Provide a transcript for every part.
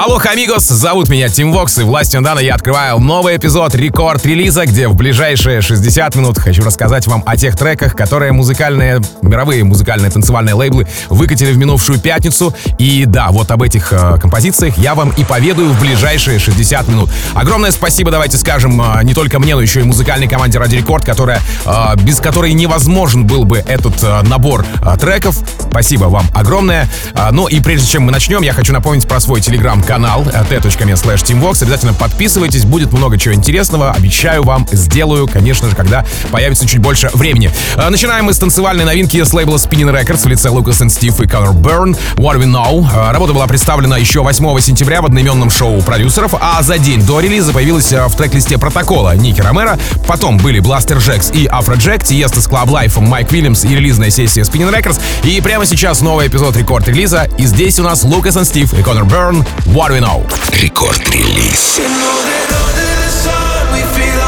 Hola, amigos, зовут меня Тим Вокс, и властью данной я открываю новый эпизод рекорд-релиза, где в ближайшие 60 минут хочу рассказать вам о тех треках, которые музыкальные, мировые музыкальные танцевальные лейблы выкатили в минувшую пятницу. И да, вот об этих э, композициях я вам и поведаю в ближайшие 60 минут. Огромное спасибо, давайте скажем, э, не только мне, но еще и музыкальной команде Ради Рекорд, которая, э, без которой невозможен был бы этот э, набор э, треков. Спасибо вам огромное. Э, ну и прежде чем мы начнем, я хочу напомнить про свой телеграм канал t.me slash teamvox. Обязательно подписывайтесь, будет много чего интересного. Обещаю вам, сделаю, конечно же, когда появится чуть больше времени. А, начинаем мы с танцевальной новинки с лейбла Spinning Records в лице Лукас и Стив и Conor Burn What We Know. А, работа была представлена еще 8 сентября в одноименном шоу продюсеров, а за день до релиза появилась а, в трек-листе протокола Ники Ромеро. Потом были Blaster Jacks и Afrojack, Тиеста с Club Life, Майк Уильямс и релизная сессия Spinning Records. И прямо сейчас новый эпизод рекорд-релиза. И здесь у нас Лукас и Стив и Conor Burn Waterino. Рекорд-релиз. record release.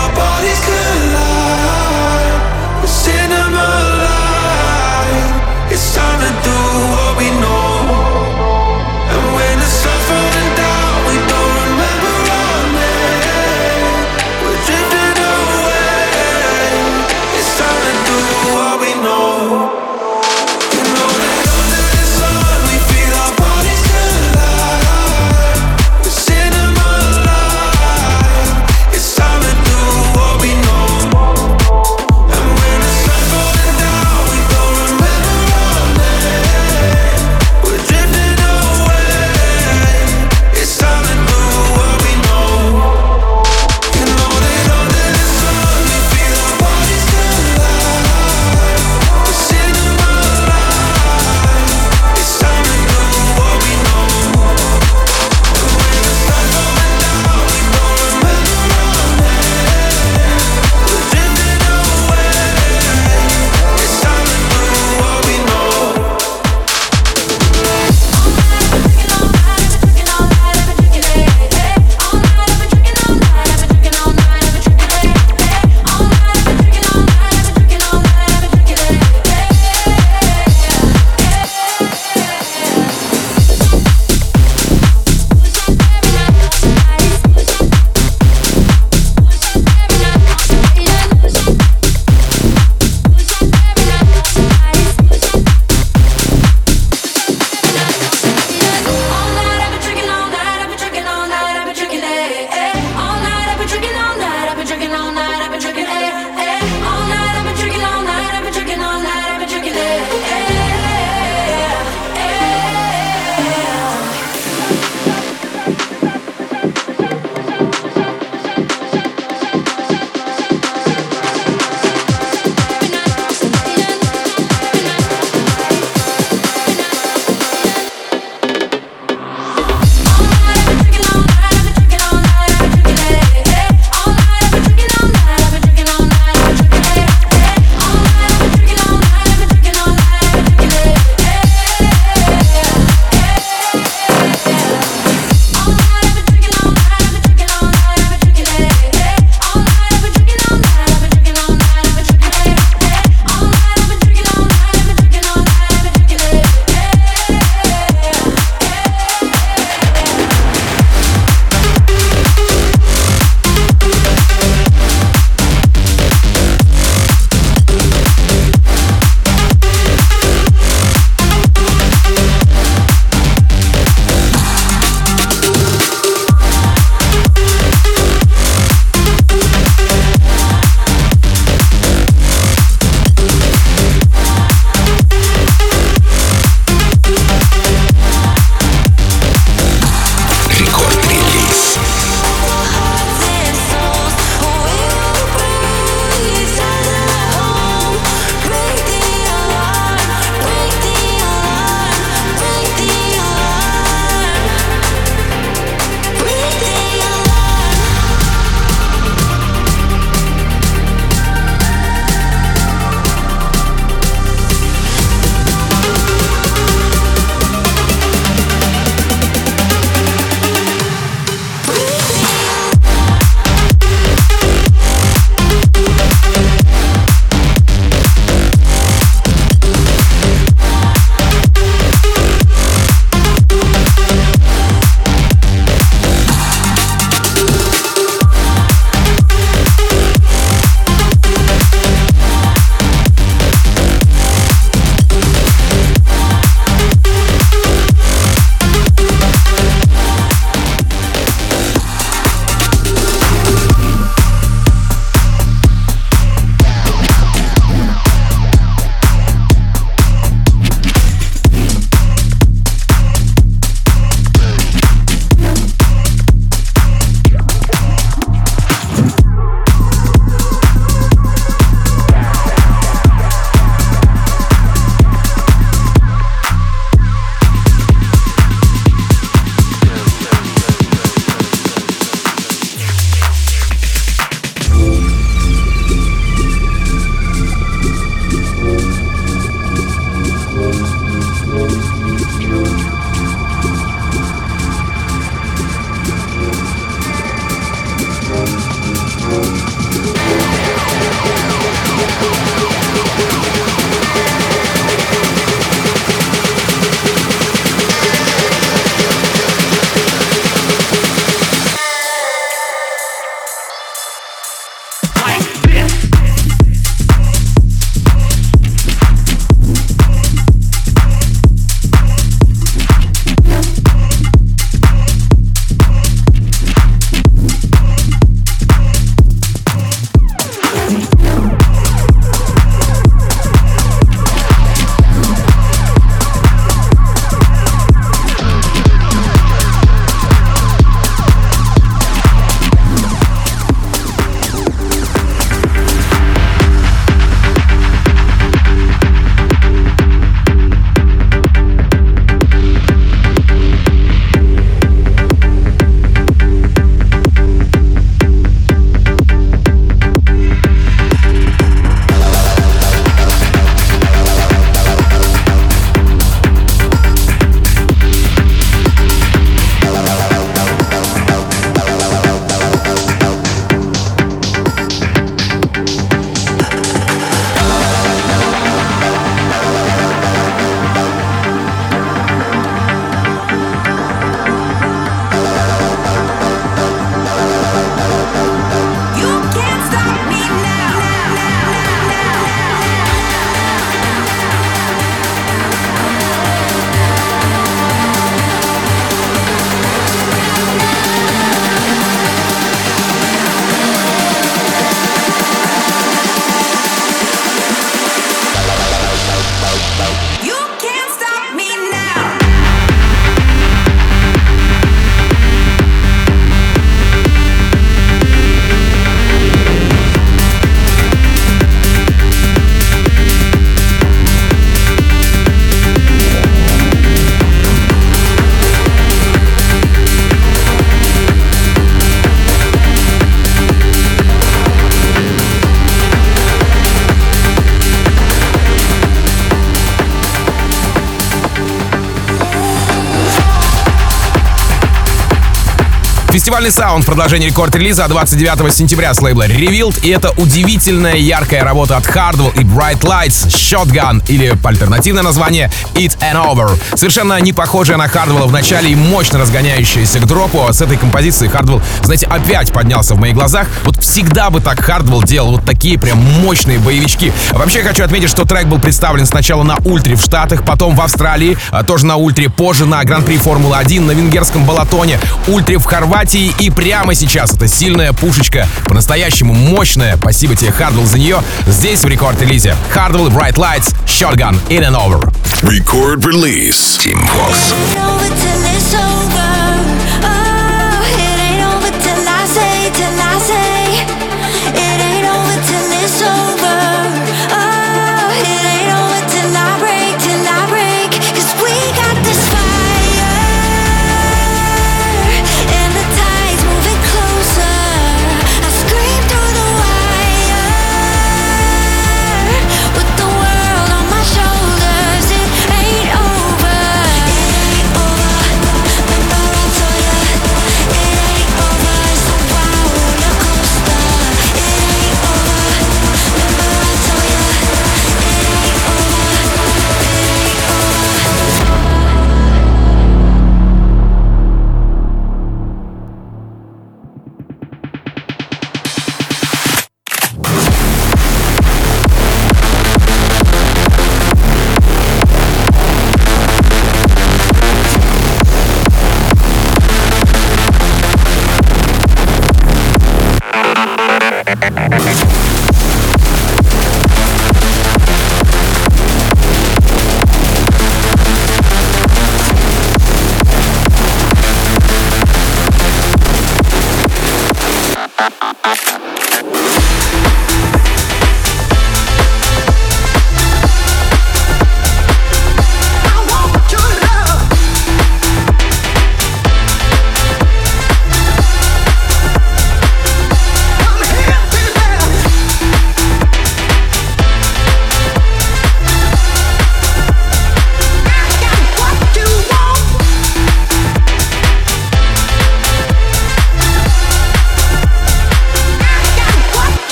Фестивальный саунд в продолжении рекорд-релиза 29 сентября с лейбла Revealed. И это удивительная яркая работа от Hardwell и Bright Lights Shotgun или альтернативное название It and Over. Совершенно не похожая на Hardwell в начале и мощно разгоняющаяся к дропу. А с этой композицией Hardwell, знаете, опять поднялся в моих глазах. Вот всегда бы так Hardwell делал вот такие прям мощные боевички. Вообще хочу отметить, что трек был представлен сначала на Ультре в Штатах, потом в Австралии, а тоже на Ультре, позже на Гран-при Формулы-1, на венгерском Балатоне, Ультре в Хорватии и прямо сейчас это сильная пушечка, по-настоящему мощная. Спасибо тебе, Hardwell, за нее. Здесь в рекорд-релизе. Hardwell, Bright Lights, Shotgun, In and Over. Record release. Team Vox.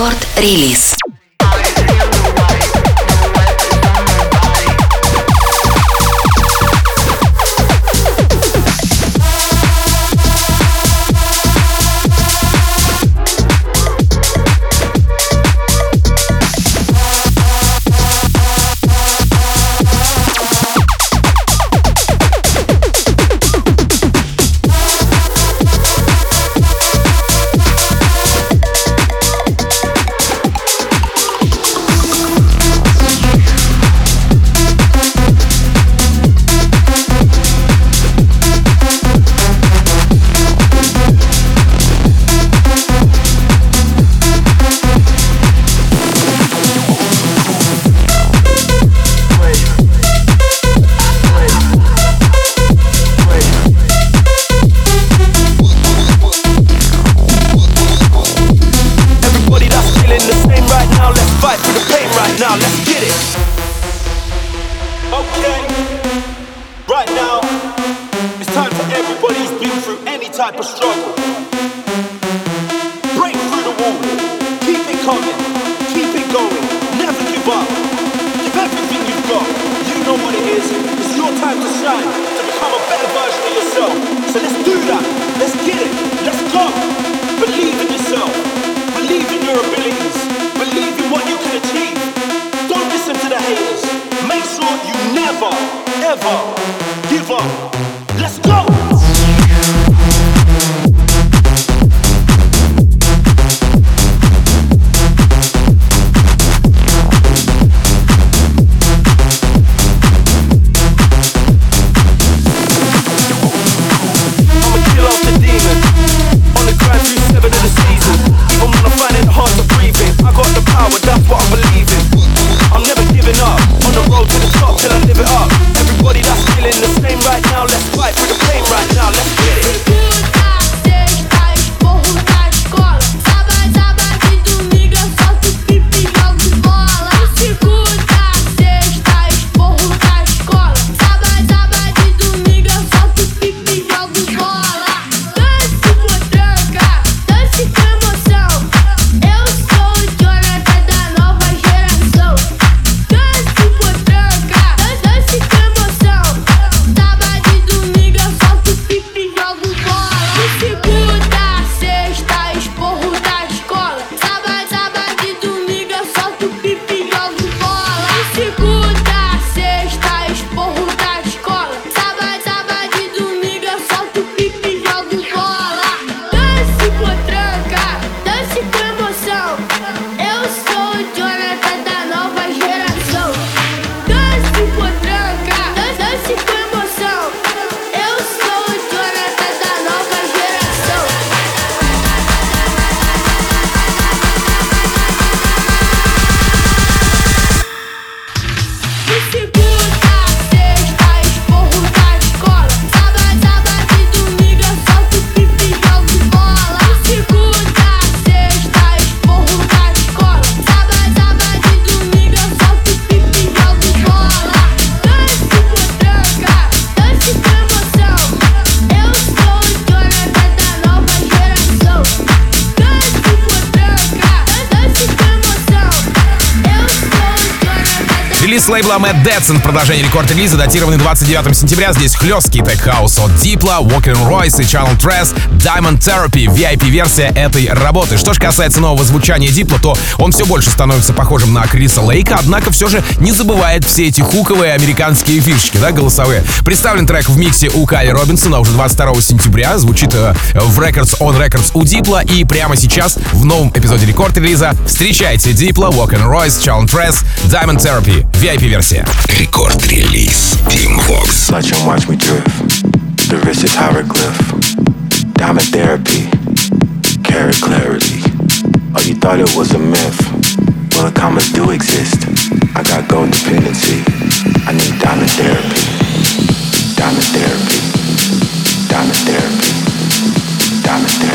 Рекорд релиз. Record Release. лейбла Mad Decent. Продолжение рекорд-релиза, датированный 29 сентября. Здесь хлесткий tech house от Diplo, Walker Royce и Channel Tres, Diamond Therapy, VIP-версия этой работы. Что же касается нового звучания Diplo, то он все больше становится похожим на Криса Лейка, однако все же не забывает все эти хуковые американские фишечки, да, голосовые. Представлен трек в миксе у Кайли Робинсона уже 22 сентября, звучит э, в Records on Records у Diplo, и прямо сейчас в новом эпизоде рекорд-релиза встречайте Diplo, Walker Royce, Channel Tres, Diamond Therapy, VIP-версия. Рекорд-релиз Team Vox. Watch and watch me drift. The wrist is hieroglyph. Diamond therapy. Carrot clarity. Oh, you thought it was a myth. Well, the commas do exist. I got gold dependency. I need diamond therapy. Diamond therapy. Diamond therapy. Diamond therapy.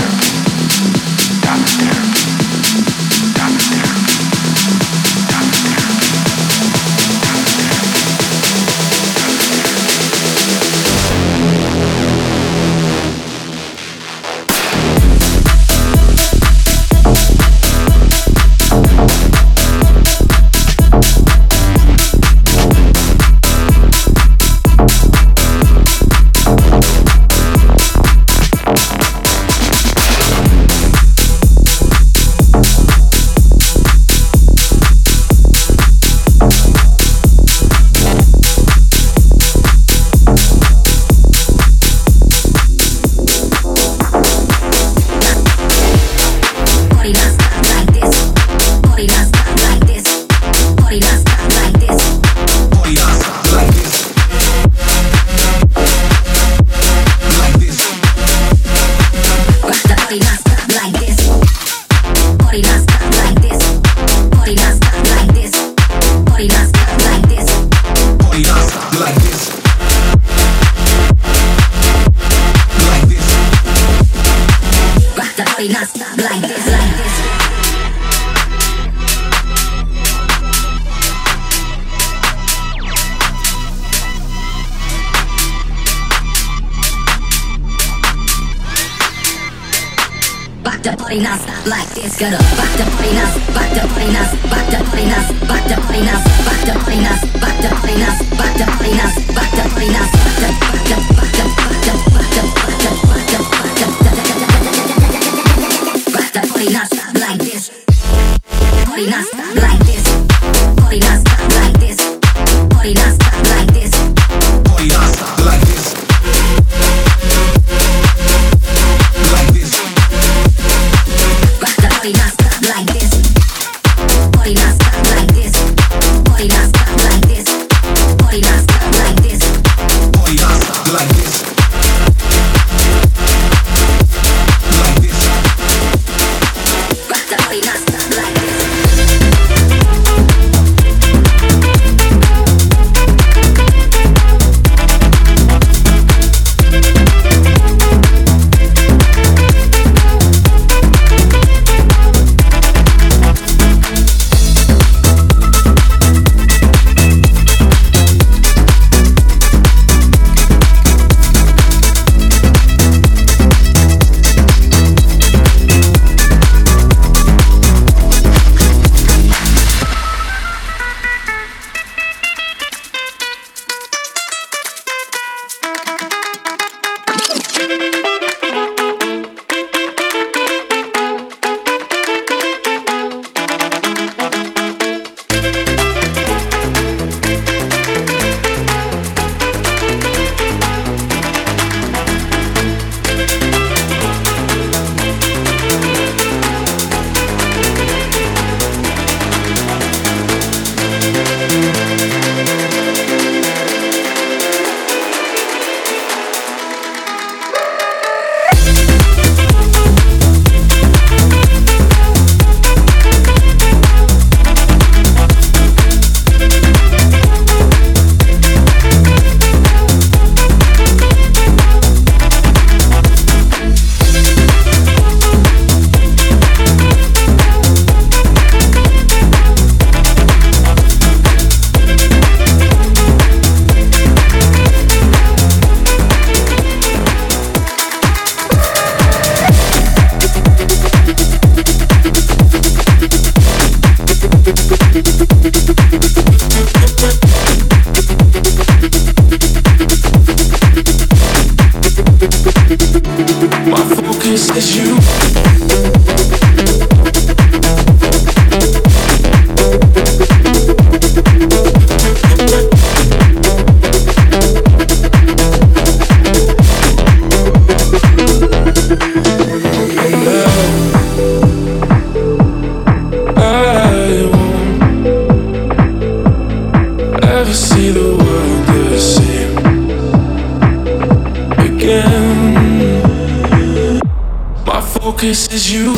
focus is you,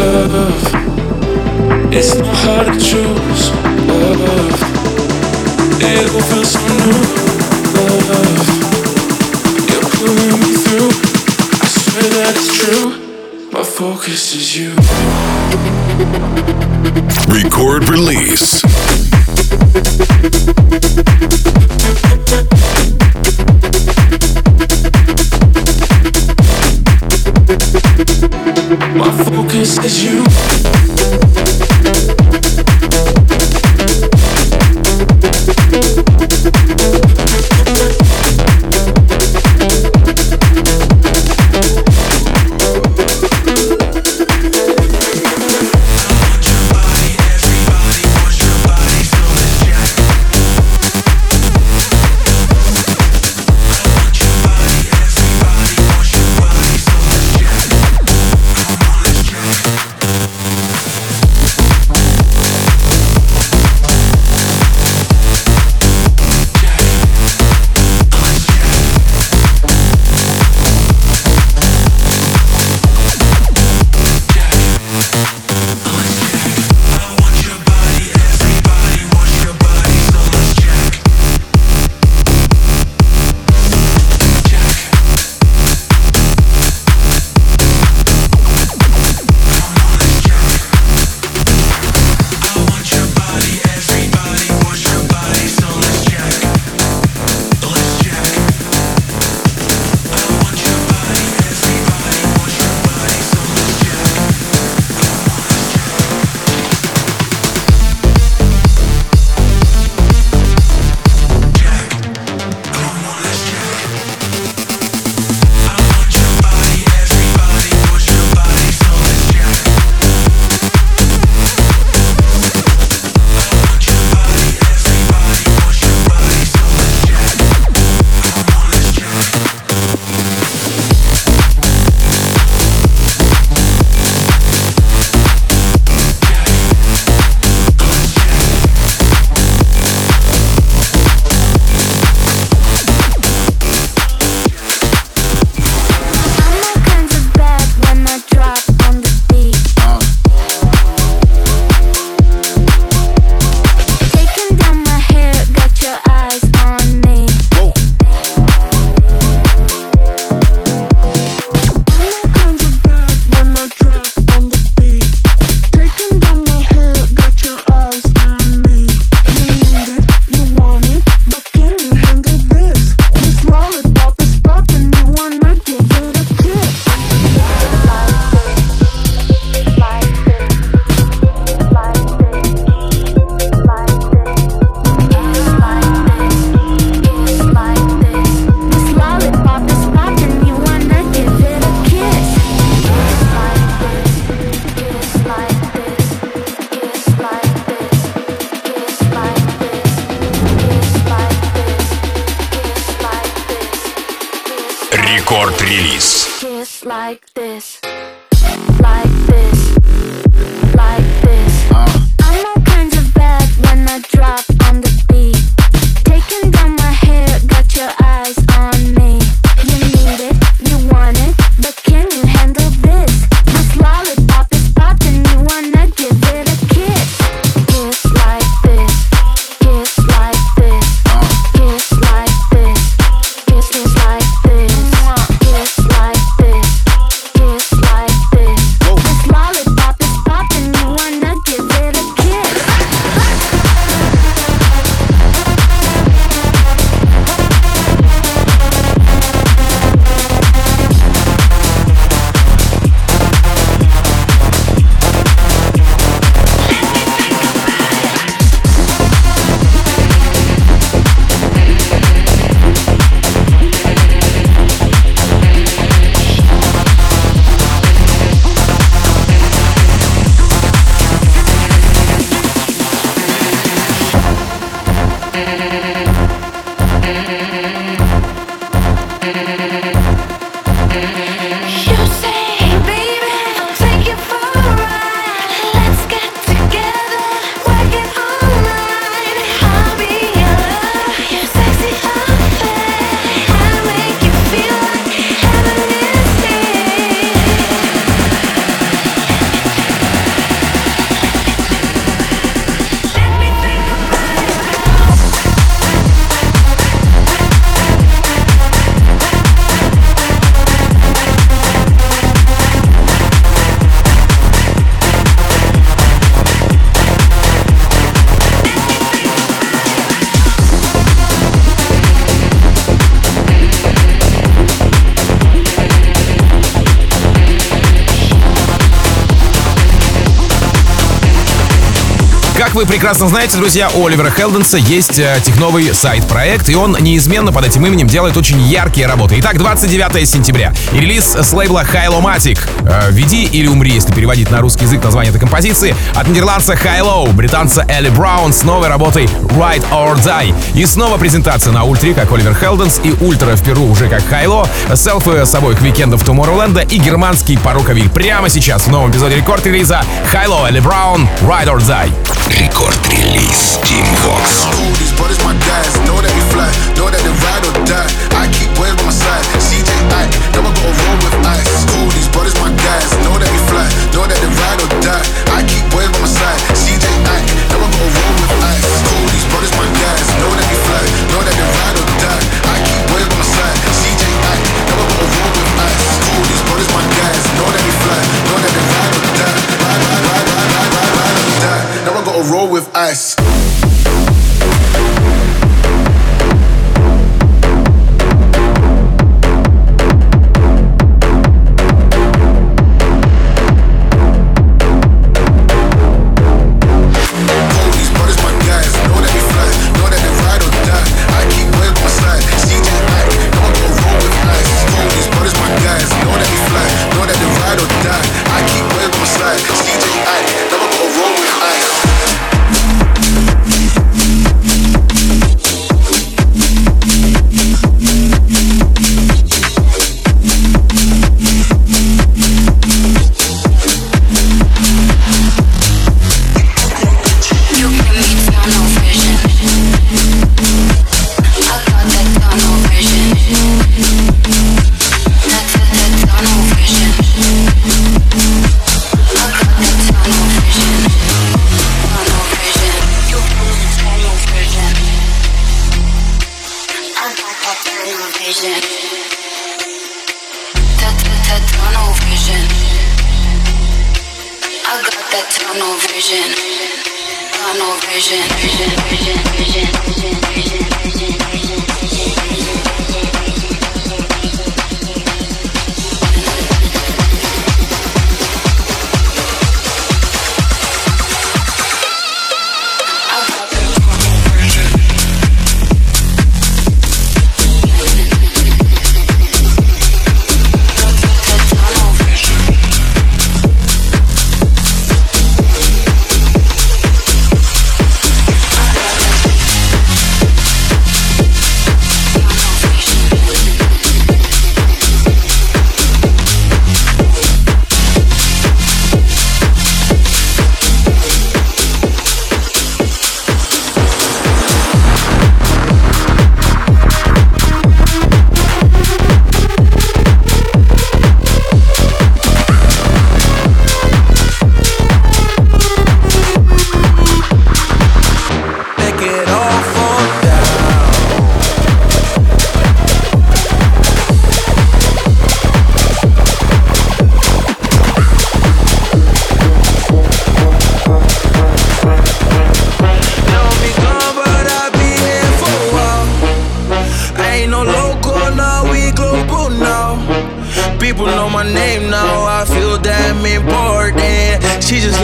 love. It's not hard to choose, love. It will feels so new, love. You're pulling me through. I swear that it's true. My focus is you. Record release. this is you. Как вы прекрасно знаете, друзья, у Оливера Хелденса есть э, техновый сайт-проект, и он неизменно под этим именем делает очень яркие работы. Итак, 29 сентября. И релиз с лейбла Hylomatics. Э, «Веди или умри», если переводить на русский язык название этой композиции, от нидерландца High британца Элли Браун с новой работой Ride or Die. И снова презентация на ультре, как Оливер Хелденс, и ультра в Перу уже как Хайло, Селфи с собой к уикенду в Tomorrowland и германский Паруковиль. Прямо сейчас в новом эпизоде рекорд релиза Хайло Элли Браун Ride or Die. Record Release Team Vox. Know that we fly, know that they ride or die. I keep waves by my side.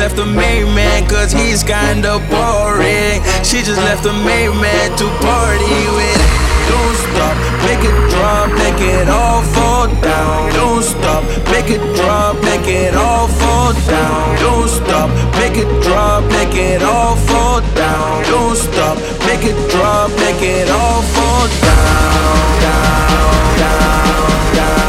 Left the main man cause he's kinda boring. She just left the main man to party with. Don't stop, make it drop, make it all fall down. Don't stop, make it drop, make it all fall down. Don't stop, make it drop, make it all fall down. Don't stop, make it drop, make it all fall down, down, down, down.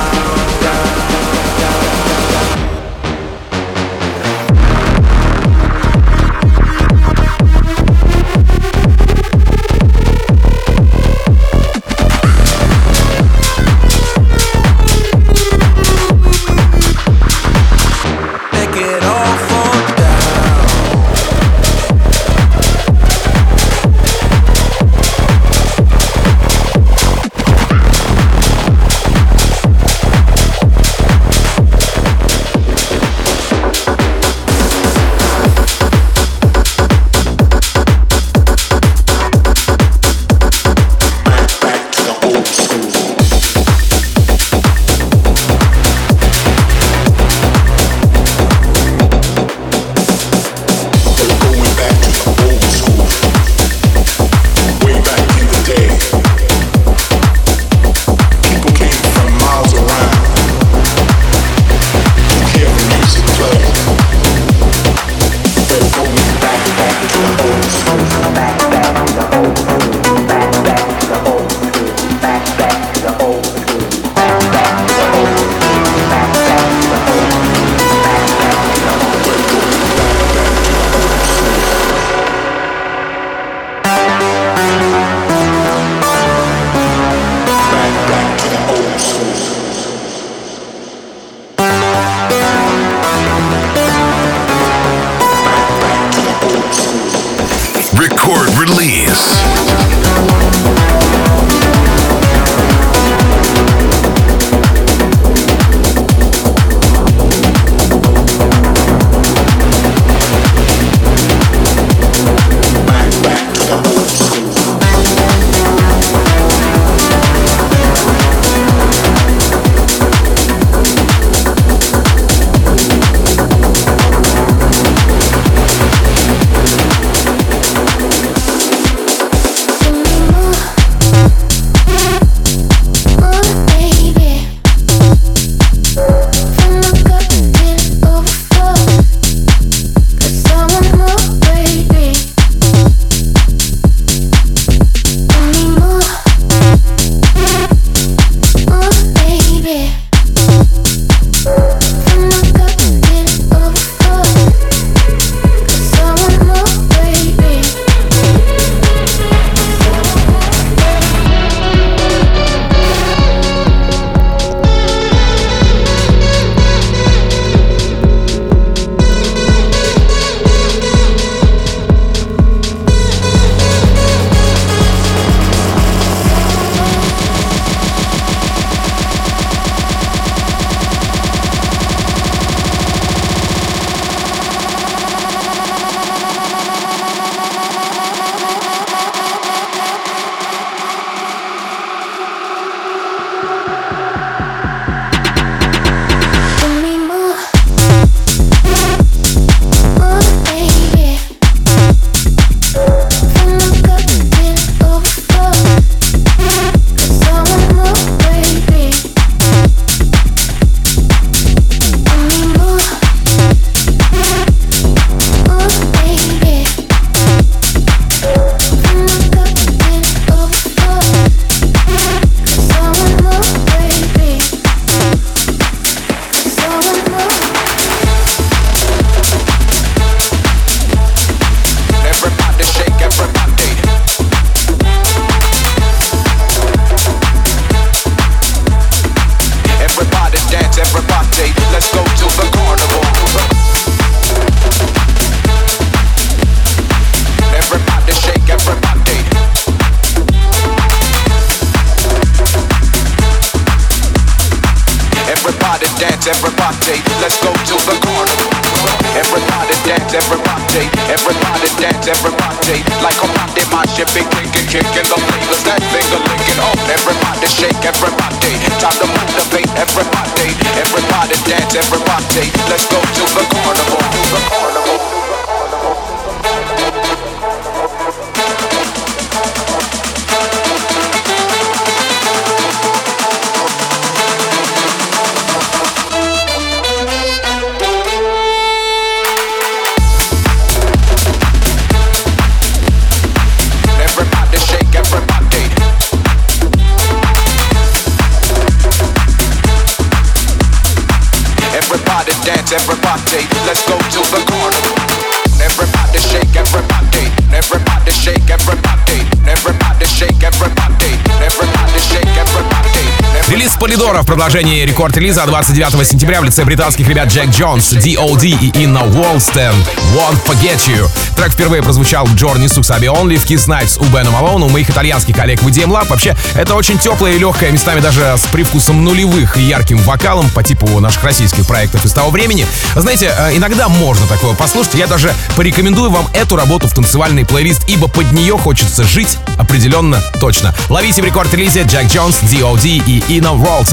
Здорово, в продолжении рекорд-релиза 29 сентября в лице британских ребят Джек Джонс, D.O.D. и Инна Уолстен «Won't Forget You». Трек впервые прозвучал в Джорни Суксаби Only, в Kiss Nights у Бена Малона, у моих итальянских коллег в EDM Lab. Вообще, это очень теплое и легкое, местами даже с привкусом нулевых и ярким вокалом по типу наших российских проектов из того времени. Знаете, э, иногда можно такое послушать. Я даже порекомендую вам эту работу в танцевальный плейлист, ибо под нее хочется жить определенно точно. Ловите в рекорд-релизе Джек Джонс, D.O.D. и Инна Уолстен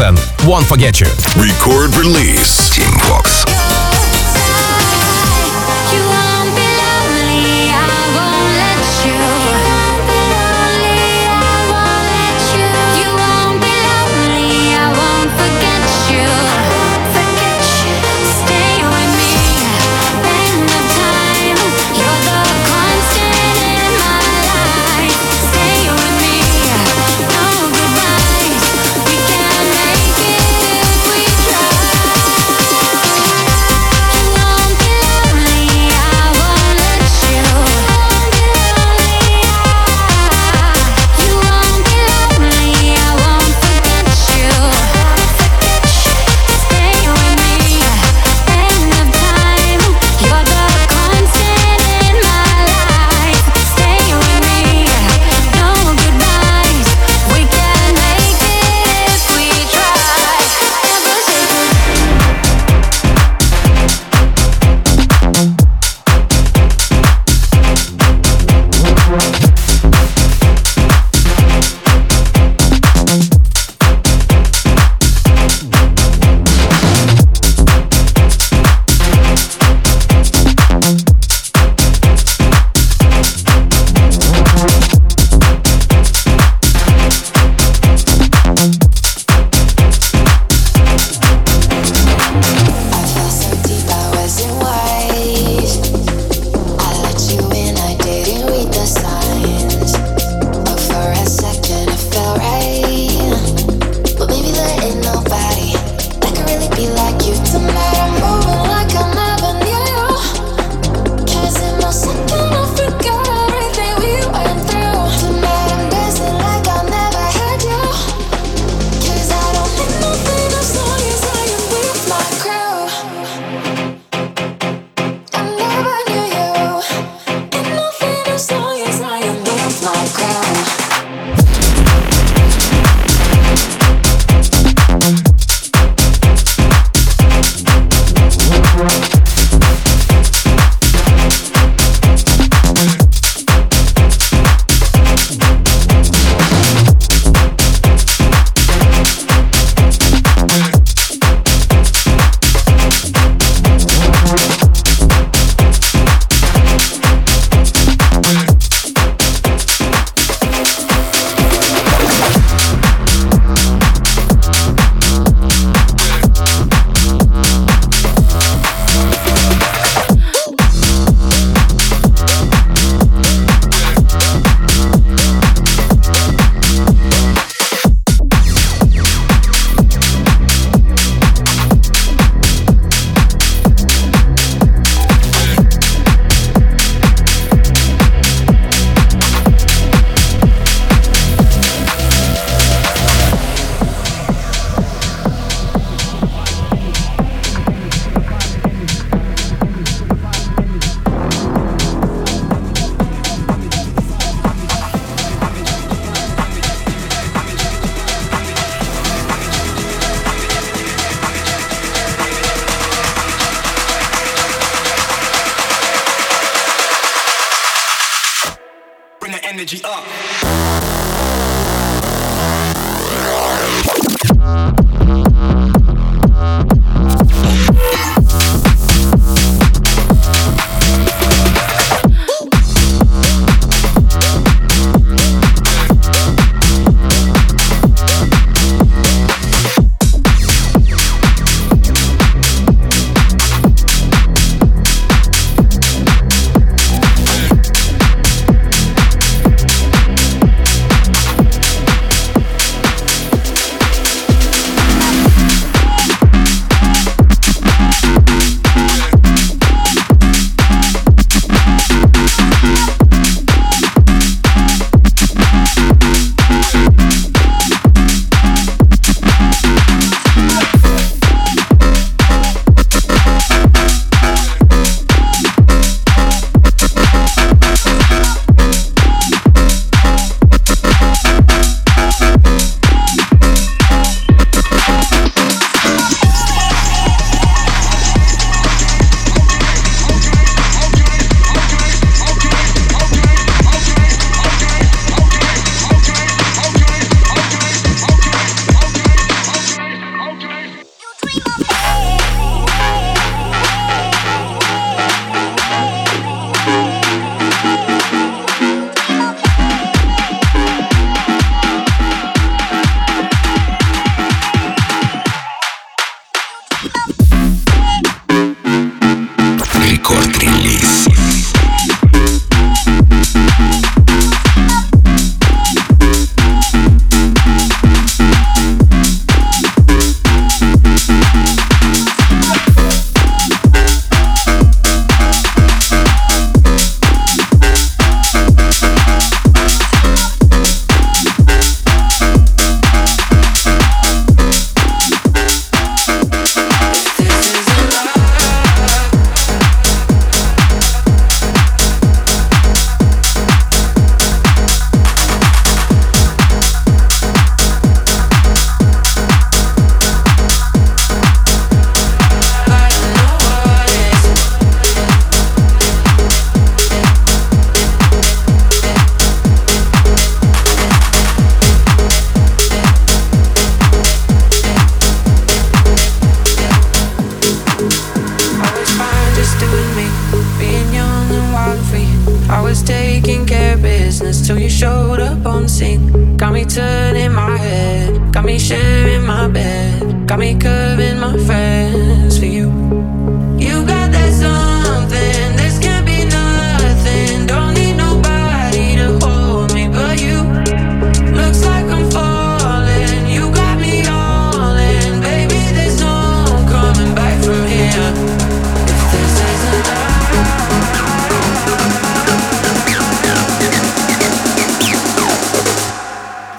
«Won't Forget You». Record release. Team Vox.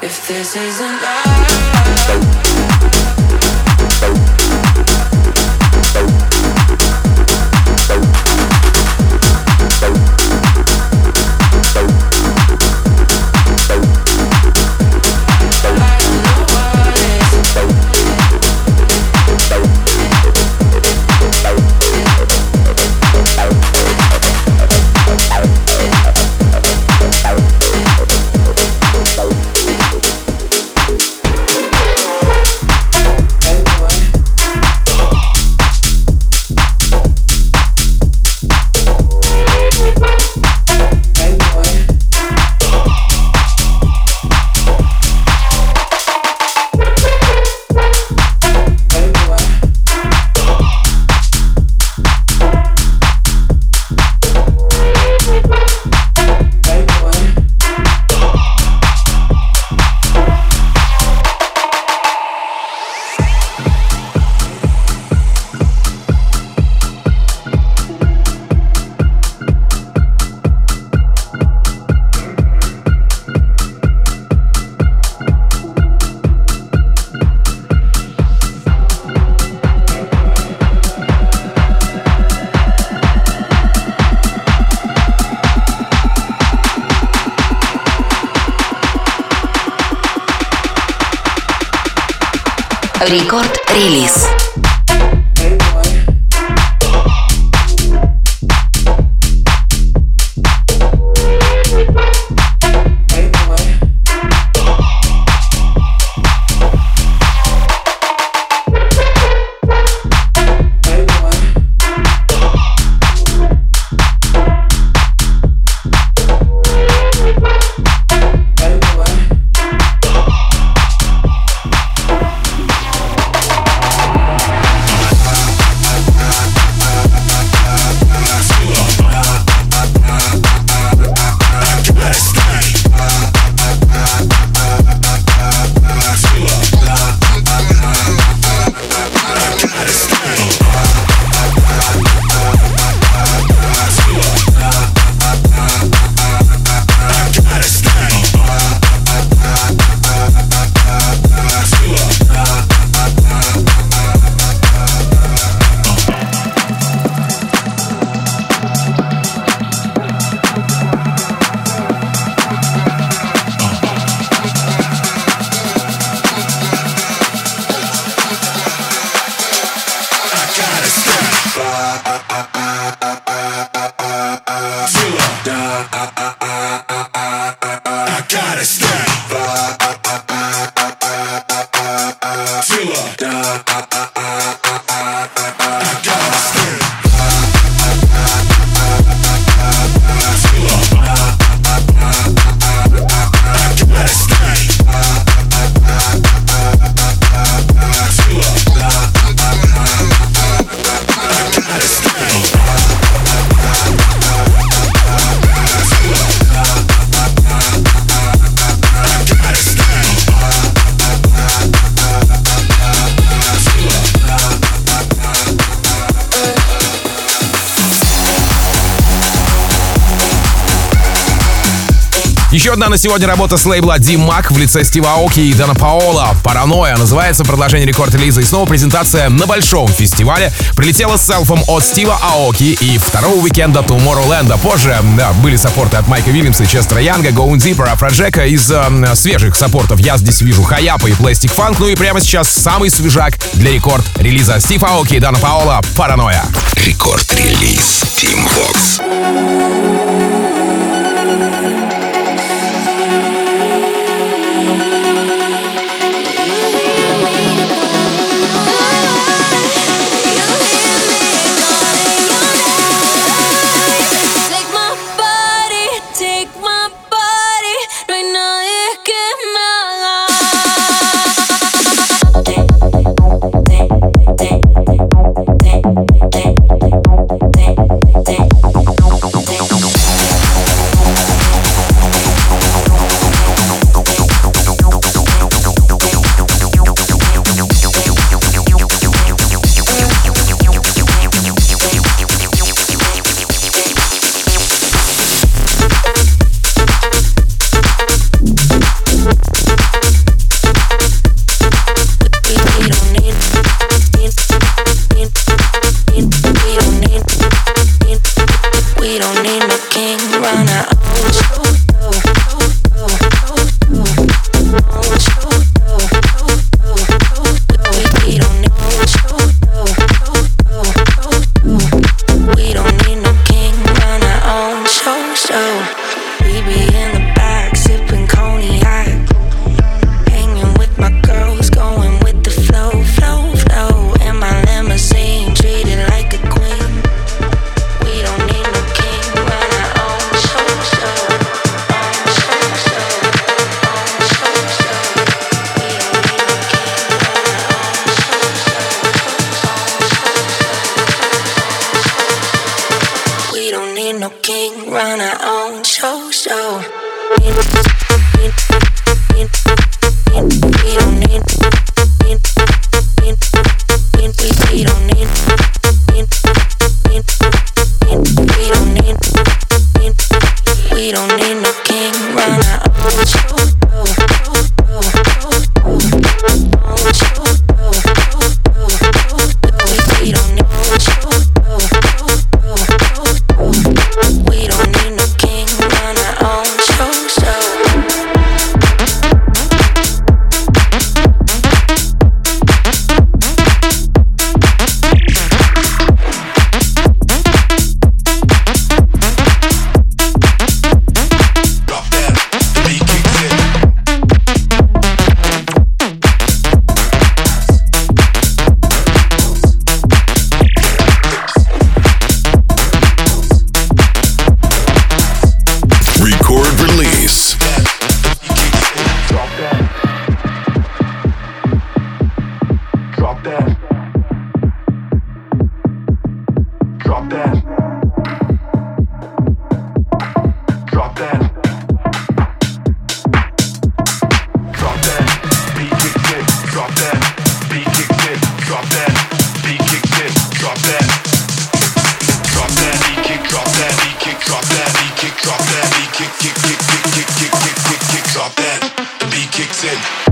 If this isn't love Рекорд-релиз. Сегодня работа с лейбла Dim Mak в лице Стива Аоки и Данна Паола. «Паранойя» называется продолжение рекорд-релиза. И снова презентация на большом фестивале. Прилетела с селфом от Стива Аоки и второго уикенда Tomorrowland. Позже да, были саппорты от Майка Вильямса, Честера Янга, Going Deeper, Афроджека. Из э, свежих саппортов я здесь вижу Хаяпа и Plastic Funk. Ну и прямо сейчас самый свежак для рекорд-релиза Стив Аоки и Данна Паола «Паранойя». Рекорд-релиз Tim Vox. Listen.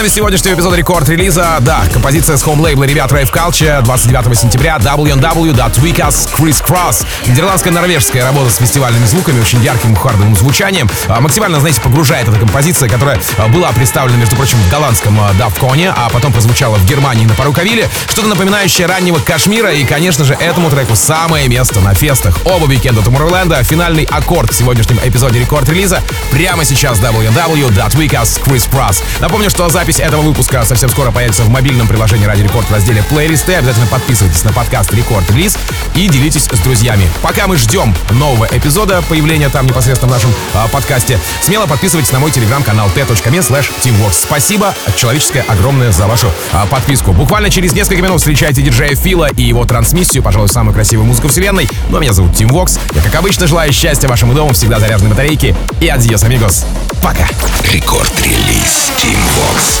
Пацанами сегодняшнего эпизода рекорд-релиза, да, композиция с хоум-лейбла ребят Rave Culture 29 сентября www.weekas Chris Cross. Нидерландская норвежская работа с фестивальными звуками, очень ярким хардовым звучанием. А, максимально, знаете, погружает эта композиция, которая а, была представлена, между прочим, в голландском а, Давконе, а потом прозвучала в Германии на Паруковиле. Что-то напоминающее раннего Кашмира, и, конечно же, этому треку самое место на фестах. Оба уикенда Tomorrowland, финальный аккорд в сегодняшнем эпизоде рекорд-релиза прямо сейчас www.weekas Chris Cross. Напомню, что запись этого выпуска совсем скоро появится в мобильном приложении Ради Рекорд в разделе плейлисты. Обязательно подписывайтесь на подкаст Рекорд Релиз и делитесь с друзьями. Пока мы ждем нового эпизода, появления там непосредственно в нашем а, подкасте, смело подписывайтесь на мой телеграм-канал t.me slash teamworks. Спасибо человеческое огромное за вашу а, подписку. Буквально через несколько минут встречайте диджея Фила и его трансмиссию, пожалуй, самую красивую музыку вселенной. Ну а меня зовут Тим Вокс. Я, как обычно, желаю счастья вашему дому, всегда заряженной батарейки. И адьос, амигос. Пока. Рекорд-релиз Team Vox.